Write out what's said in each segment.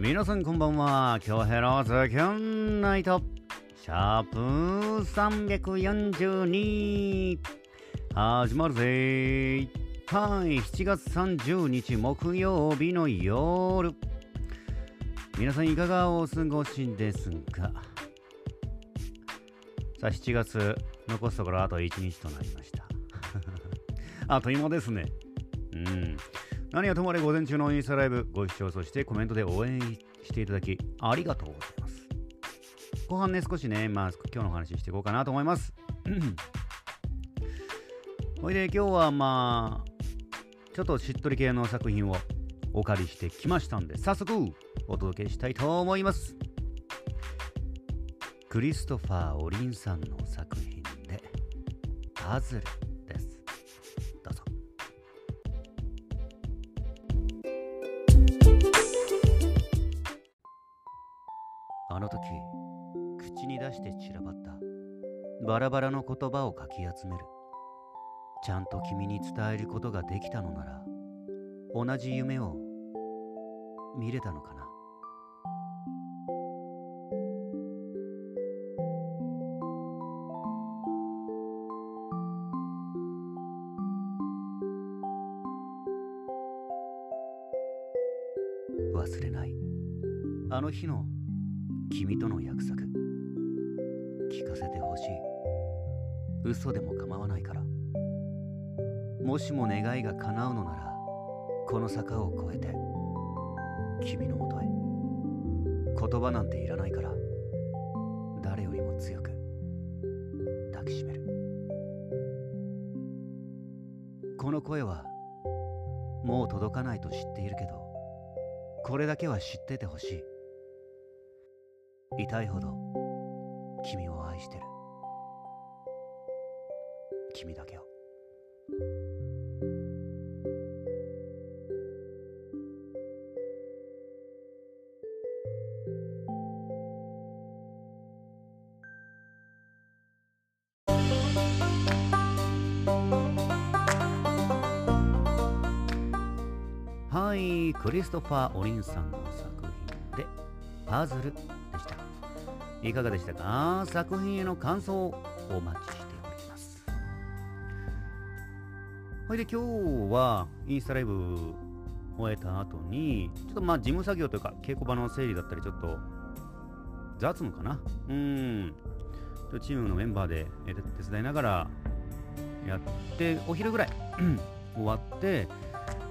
皆さんこんばんは。今日ヘローズキュンナイト。シャープ342始まるぜ。はい7月30日木曜日の夜。皆さんいかがお過ごしですか？さあ7月残すところあと1日となりました。あっという間ですね。うん。何はともあれ午前中のインスタライブご視聴そしてコメントで応援していただきありがとうございます。後半ね少しねまあ今日の話していこうかなと思います。ほいで今日はまあちょっとしっとり系の作品をお借りしてきましたんで早速お届けしたいと思います。クリストファー・オリンさんの作品でパズル。口に出して散らばった。バラバラの言葉をかき集める。ちゃんと君に伝えることができたのなら同じ夢を見れたのかな。嘘でも構わないから。もしも願いが叶うのならこの坂を越えて君のもとへ。言葉なんていらないから誰よりも強く抱きしめる。この声はもう届かないと知っているけどこれだけは知っててほしい。痛いほど君を愛してる。君だけを。はい、クリストファー・オリンさんの作品でパズルでした。いかがでしたか？作品への感想をお待ちほいで今日はインスタライブ終えた後に、ちょっとまあ事務作業というか稽古場の整理だったりちょっと雑務かな？うん。チームのメンバーで手伝いながらやって、お昼ぐらい終わって、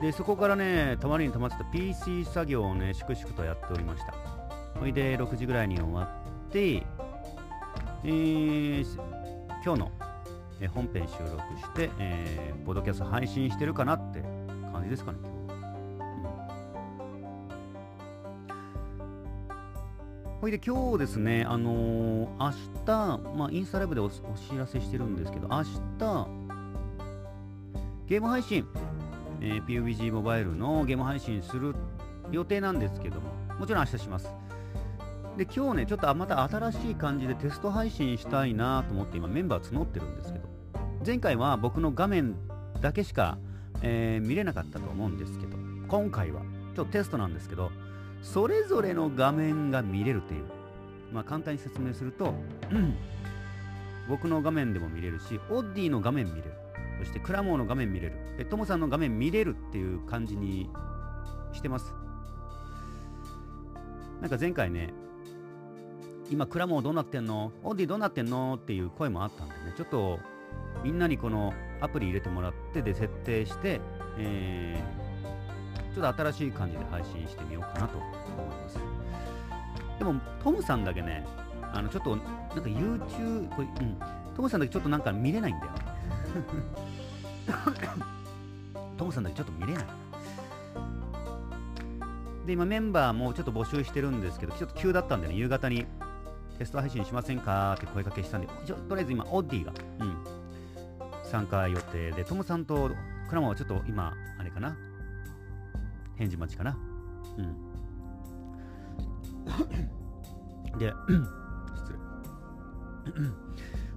でそこからね、たまりに溜まってた PC 作業をね、粛々とやっておりました。ほいで、6時ぐらいに終わって、えー、今日のえ本編収録して、えー、ポッドキャスト配信してるかなって感じですかね、今日は。ほいで、今日ですね、あのー明日、まあ、インスタライブでお知らせしてるんですけど、明日、ゲーム配信、えー PUBG モバイルのゲーム配信する予定なんですけども、もちろん明日します。で、今日ね、ちょっとまた新しい感じでテスト配信したいなと思って今メンバー募ってるんですけ、前回は僕の画面だけしか、えー見れなかったと思うんですけど、今回はちょっとテストなんですけど、それぞれの画面が見れるっていう、まあ簡単に説明すると、僕の画面でも見れるし、オッディの画面見れる。そしてクラモーの画面見れる。で、トモさんの画面見れるっていう感じにしてます。なんか前回ね、今クラモーどうなってんの？オーディどうなってんの？っていう声もあったんでね、ちょっとみんなにこのアプリ入れてもらってで設定して、えー、ちょっと新しい感じで配信してみようかなと思います。でも、トムさんだけね、あのちょっとなんか YouTube、これうん、トムさんだけちょっとなんか見れないんだよね。トムさんだけちょっと見れない。で、今メンバーもちょっと募集してるんですけど、ちょっと急だったんでね、夕方にテスト配信しませんかって声かけしたんで、とりあえず今、オッディが、うん、参加予定で、トムさんとクラマはちょっと今、あれかな？返事待ちかな？うん。で、失礼。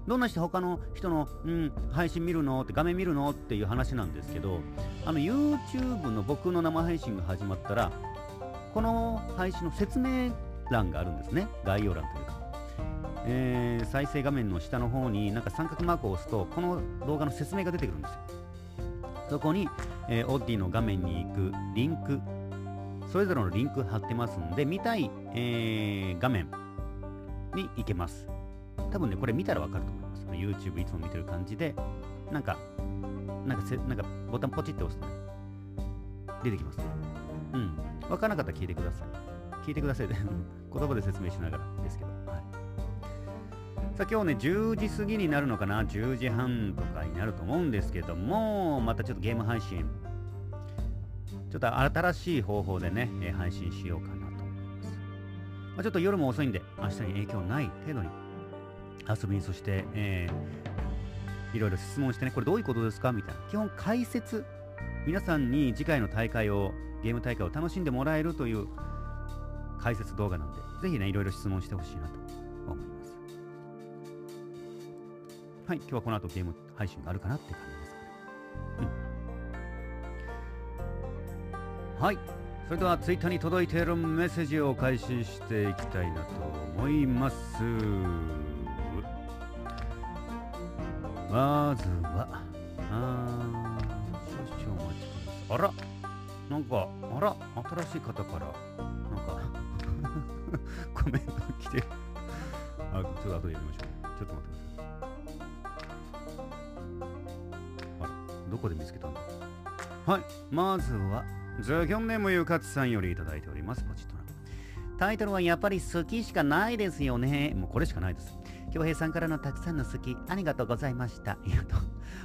どんな人、他の人の、うん、配信見るのって画面見るのっていう話なんですけど、あの YouTube の僕の生配信が始まったら、この配信の説明欄があるんですね。概要欄というか。えー、再生画面の下の方になんか三角マークを押すと、この動画の説明が出てくるんですよ。そこに、えー、オッディの画面に行くリンク、それぞれのリンク貼ってますんで、見たい、えー、画面に行けます。多分ね、これ見たらわかると思います。YouTube いつも見てる感じで、なんか、なんかせ、なんかボタンポチって押すとね、出てきます。うん。わからなかったら聞いてください。聞いてください。言葉で説明しながら。さあ今日ね、10時過ぎになるのかな ?10 時半とかになると思うんですけども、またちょっとゲーム配信、ちょっと新しい方法でね、え配信しようかなと思います。まあ、ちょっと夜も遅いんで、明日に影響ない程度に遊びに、そして、えー、いろいろ質問してね、これどういうことですか？みたいな。基本解説、皆さんに次回の大会を、ゲーム大会を楽しんでもらえるという解説動画なんで、ぜひね、いろいろ質問してほしいなとはい、今日はこの後ゲーム配信があるかなって感じですかね。うん。はい。それではツイッターに届いているメッセージを開始していきたいなと思います。まずは、あ少々お待ちください。あらなんか、あら新しい方から、なんか コメント来てあ、ちょっと後で読みましょう。ちょっと待ってください。こで見つけたんだ？はいまずはザギョンネームゆかつさんよりいただいております。ポチッとな。タイトルはやっぱり好きしかないですよね。もうこれしかないです。京平さんからのたくさんの好きありがとうございました。いやと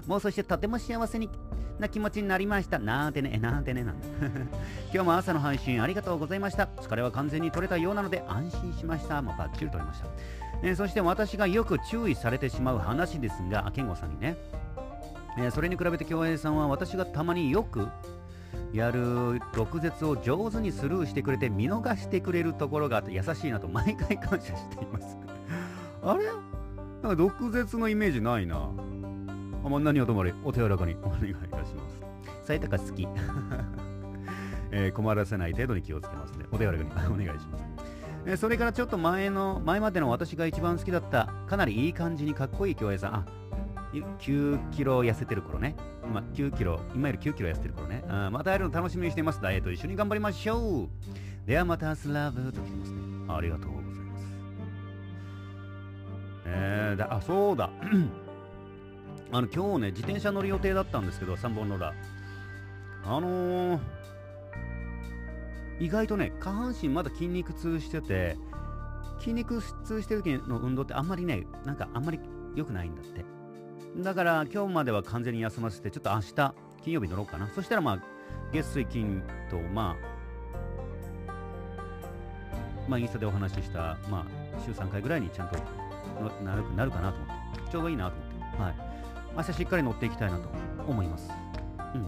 もうそしてとても幸せにな気持ちになりました。なんてねなんてねなん 今日も朝の配信ありがとうございました。疲れは完全に取れたようなので安心しました。もうバッチリ取れました、えー、そして私がよく注意されてしまう話ですが健吾さんにね。えー、それに比べて京平さんは私がたまによくやる毒舌を上手にスルーしてくれて見逃してくれるところがあって優しいなと毎回感謝しています あれ？なんか毒舌のイメージないな。あまあ、何はともあれお手柔らかにお願いいたします。さえたか好き、えー、困らせない程度に気をつけますね。お手柔らかに お願いします。えー、それからちょっと前の、前までの私が一番好きだった、かなりいい感じにかっこいい京平さん。あ、9キロ痩せてる頃ね。まあ、9キロ、今より9キロ痩せてる頃ね。あまた会えるの楽しみにしています。ダイエット一緒に頑張りましょう。ではまたスラブと来てますね。ありがとうございます。えー、だ、あ、そうだ。あの、今日ね、自転車乗る予定だったんですけど、3本ローラー。あのー、意外とね、下半身まだ筋肉痛してて、筋肉痛してる時の運動ってあんまりね、なんかあんまり良くないんだって。だから今日までは完全に休ませて、ちょっと明日、金曜日乗ろうかな。そしたらまあ、月水金と、まあ、まあ、インスタでお話しした、まあ、週3回ぐらいにちゃんとなるなるかなと思って、ちょうどいいなと思って、はい。明日しっかり乗っていきたいなと思います。う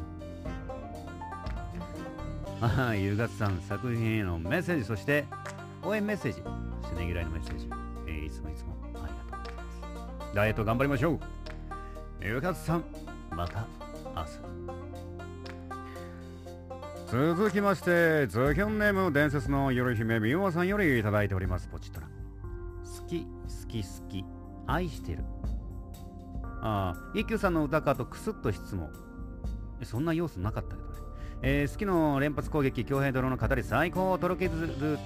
ん。はい、ゆうがつさん、作品へのメッセージ、そして応援メッセージ、そしてねぎらいのメッセージ、えー、いつもいつもありがとうございます。ダイエット頑張りましょうゆかつさん、また明日。続きまして、ズキョンネーム伝説の夜姫みおさんよりいただいております。ポチッとな。好き、好き、好き、愛してる。ああ、一休さんの歌かとクスッと質問。そんな要素なかったけどね。えー、好きの連発攻撃、強兵泥の語り最高とろける、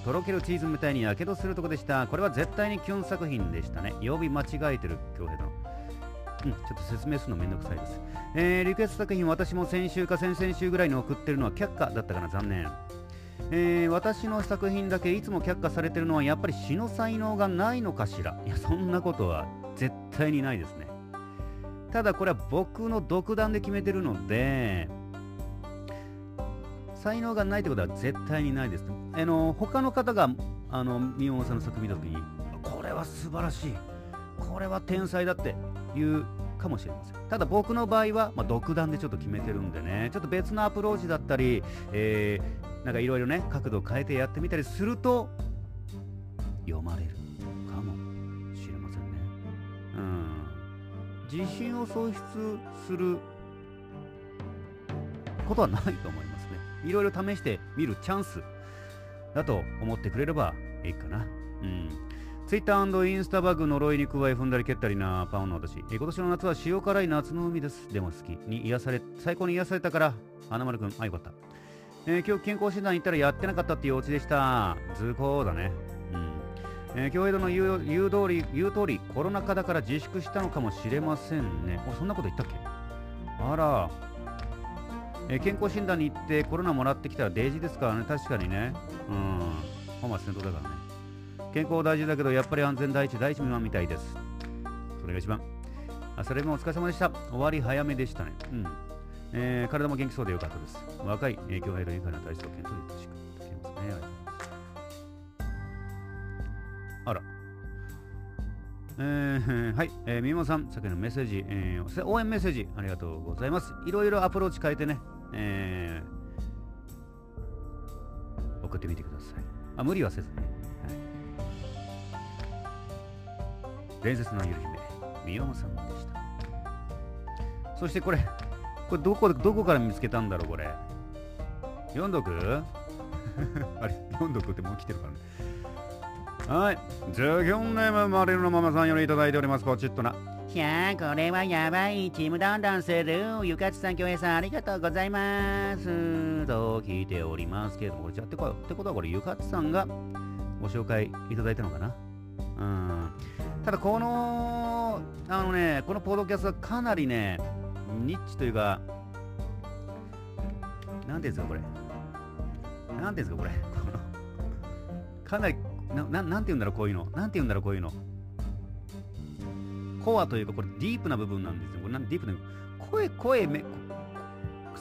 とろけるチーズみたいにやけどするとこでした。これは絶対にキュン作品でしたね。曜日間違えてる強兵泥。うん、ちょっと説明するのめんどくさいです。えー、リクエスト作品私も先週か先々週ぐらいに送ってるのは却下だったかな、残念。えー、私の作品だけいつも却下されてるのはやっぱり詩の才能がないのかしらいや、そんなことは絶対にないですね。ただこれは僕の独断で決めてるので、才能がないってことは絶対にないです。あの他の方があの宮本さんの作品見た時にこれは素晴らしいこれは天才だっていうかもしれません。ただ僕の場合は、まあ、独断でちょっと決めてるんでね。ちょっと別のアプローチだったり、えー、なんかいろいろね角度を変えてやってみたりすると読まれるかもしれませんね。うん。自信を喪失することはないと思いますね。いろいろ試してみるチャンスだと思ってくれればいいかな。うん。Twitter& インスタバグ呪いに加え踏んだり蹴ったりなパウンの私。え今年の夏は塩辛い夏の海です。でも好き。に癒され、最高に癒されたから、花丸くん、あ、よかった。えー、今日健康診断行ったらやってなかったっていうお家でした。図工だね。うん。えー、京江戸の言う言う通り、言う通り、コロナ禍だから自粛したのかもしれませんね。お、そんなこと言ったっけ？あら。えー、健康診断に行ってコロナもらってきたらデイジーですからね。確かにね。うん。本末転倒だからね。健康大事だけど、やっぱり安全第一、第一未満みたいです。それが一番。あそれもお疲れ様でした。終わり早めでしたね。うん。えー、体も元気そうでよかったです。若い影響を得る愉快な体質を検討いたしくいただきますね。あ。ら。えー、はい、えー、みもさん、先のメッセージ、えー、応援メッセージ、ありがとうございます。いろいろアプローチ変えてね、えー、送ってみてください。あ、無理はせずね。伝説のゆる姫、みよもさんでした。そしてこれ、これどこ、どこから見つけたんだろう、これ。読んどく？あれ、読んどくってもう来てるからね。はい。ジョギョンネームマリルのママさんよりいただいております。ポチッとな。いやこれはやばい。チームダウンダウンする。ゆかちさん、京平さん、ありがとうございます。と聞いておりますけれども、これじゃってこってことはこれ、ゆかちさんがご紹介いただいたのかな？ただ、この、あのね、このポッドキャストはかなりね、ニッチというか、なんていうんですか、これ。なんていうんですか、これ。かなりなな、なんて言うんだろう、こういうの。なんて言うんだろう、こういうの。コアというか、これディープな部分なんですよ。これなんディープな声、声め、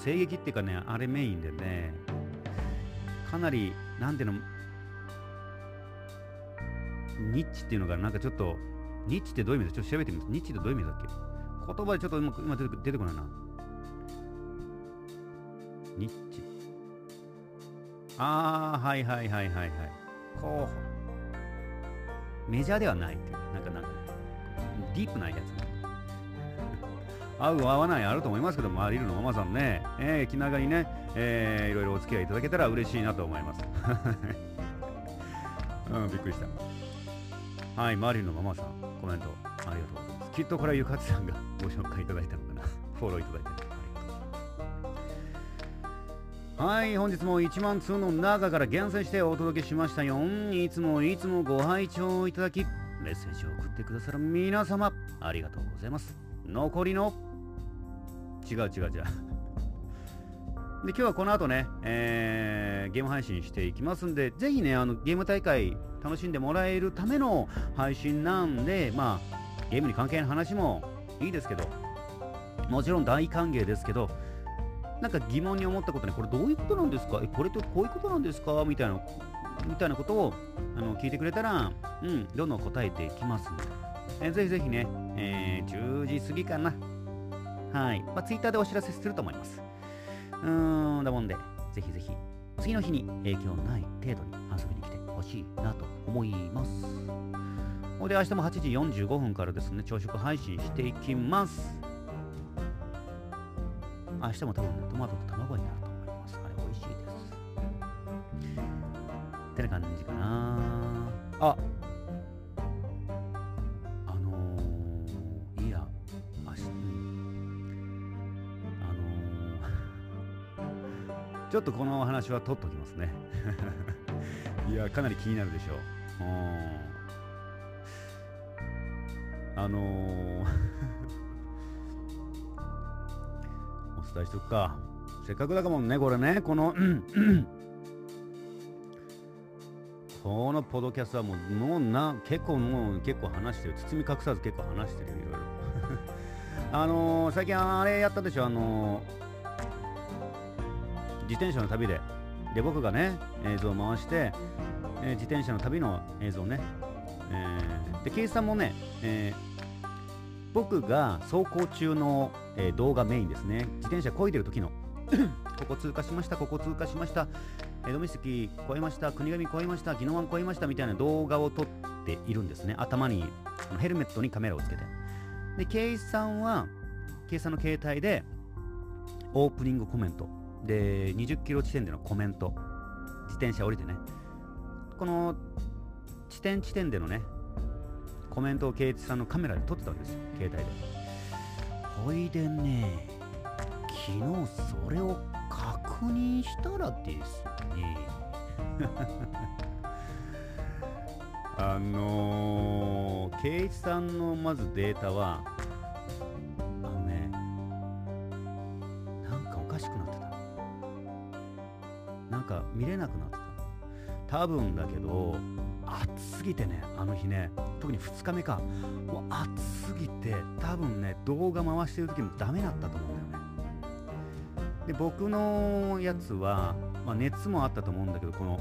声劇っていうかね、あれメインでね、かなり、なんていうの、ニッチっていうのがなんかちょっと、ニッチってどういう意味だ？ちょっと調べてみます。ニッチってどういう意味だっけ？言葉でちょっと今出て出てこないな。ニッチ。ああ、はいはいはいはいはい。こう、メジャーではないっていう、なんかなんか、ディープなやつ、合う合わないあると思いますけども、リルのママさんね、えー、気長にね、えー、いろいろお付き合いいただけたら嬉しいなと思います。うん、びっくりした。はい、マリルのママさん、コメントありがとうございます。きっとこれはゆかつさんが ご紹介いただいたのかな。フォローいただいてはい、本日も1万通の中から厳選してお届けしましたよ。いつもいつもご拝聴いただき、メッセージを送ってくださる皆様、ありがとうございます。残りの、違う違う違う。で、今日はこの後ね、えー、ゲーム配信していきますんで、ぜひね、あの、ゲーム大会楽しんでもらえるための配信なんで、まあ、ゲームに関係ない話もいいですけど、もちろん大歓迎ですけど、なんか疑問に思ったことね、これどういうことなんですか？え、これってこういうことなんですか？みたいな、みたいなことをあの聞いてくれたら、うん、どんどん答えていきますので、えぜひぜひね、えー、10時過ぎかな。はい。まあ、ツイッターでお知らせすると思います。うーん、だもんで、ぜひぜひ、次の日に影響ない程度に遊びにしいなと思います。ほで、明日も8時45分からですね、朝食配信していきます。明日も多分ね、トマトと卵になると思います。あれ、美味しいです。ってな感じかな。ああのー、いや、明日、うん、あのー、ちょっとこの話は取っときますね。いや、かなり気になるでしょう。うんあのー お伝えしとくか。せっかくだかもんね、これね、この、このポドキャストはもう、もうな、結構もう、結構話してる。包み隠さず結構話してるよ、いろいろ。あのー、最近あれやったでしょ、あのー、自転車の旅で。で、僕がね、映像を回して、えー、自転車の旅の映像ね。えー、で、ケイさんもね、えー僕が走行中の、えー、動画メインですね。自転車こいでる時の ここ通過しました、ここ通過しました、えー、ドミスキ越えました、国神越えました、宜野湾越えましたみたいな動画を撮っているんですね。頭に、ヘルメットにカメラをつけて。で、ケイさんは、ケイさんの携帯で、オープニングコメント。で、20キロ地点でのコメント。自転車降りてね。この地点地点でのねコメントを圭一さんのカメラで撮ってたわけですよ携帯でほいでね昨日それを確認したらですね あのー、圭一さんのまずデータはか見れなくなった多分だけど暑すぎてねあの日ね特に2日目か。もう暑すぎて多分ね動画回してる時もダメだったと思うんだよね。で僕のやつは、まあ、熱もあったと思うんだけどこの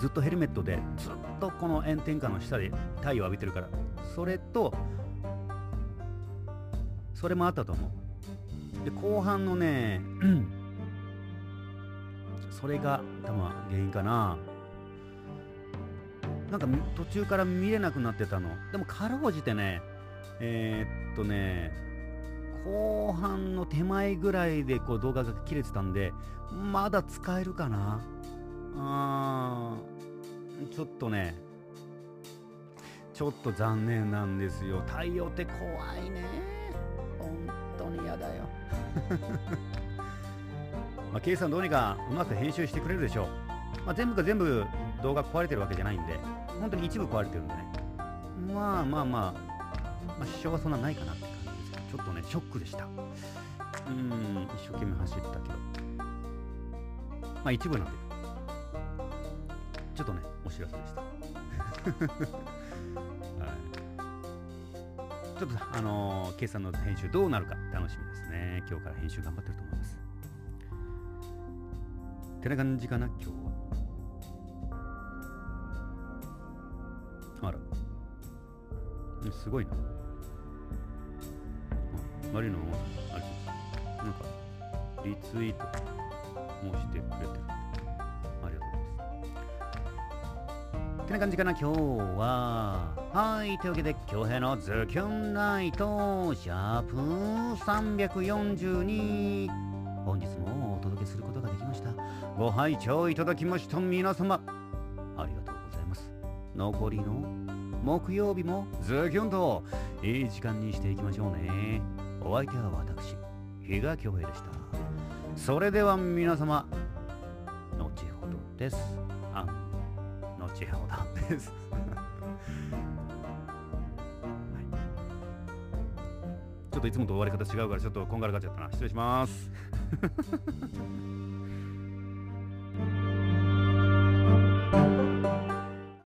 ずっとヘルメットでずっとこの炎天下の下で太陽浴びてるから。それとそれもあったと思う。で後半のねそれが多分原因かな。なんか途中から見れなくなってたの。でもかろうじてねえー、っとね後半の手前ぐらいでこう動画が切れてたんでまだ使えるかな。あーちょっとねちょっと残念なんですよ。太陽って怖いね。本当に嫌だよ。まあ、K さんどうにかうまく編集してくれるでしょう、まあ、全部が全部動画壊れてるわけじゃないんで本当に一部壊れてるんでね。まあまあまあ、まあ、支障はそんなないかなって感じですけどちょっとねショックでした。うん一生懸命走ったけど。まあ一部なんで。ちょっとねお知らせでした。はい。ちょっとあのー、K さんの編集どうなるか楽しみですね。今日から編集頑張ってるとてな感じかな今日は。あら。すごいな。マリノあれ。なんかリツイートもしてくれてる。ありがとうございます。てな感じかな今日は。はいというわけで今日のズキュンナイトシャープ342本日ご拝聴いただきました皆様ありがとうございます。残りの木曜日もズキュンといい時間にしていきましょうね。お相手は私比嘉恭平でした。それでは皆様後ほどです。あ後ほどです。ちょっといつもと終わり方違うからちょっとこんがらがっちゃったな。失礼します。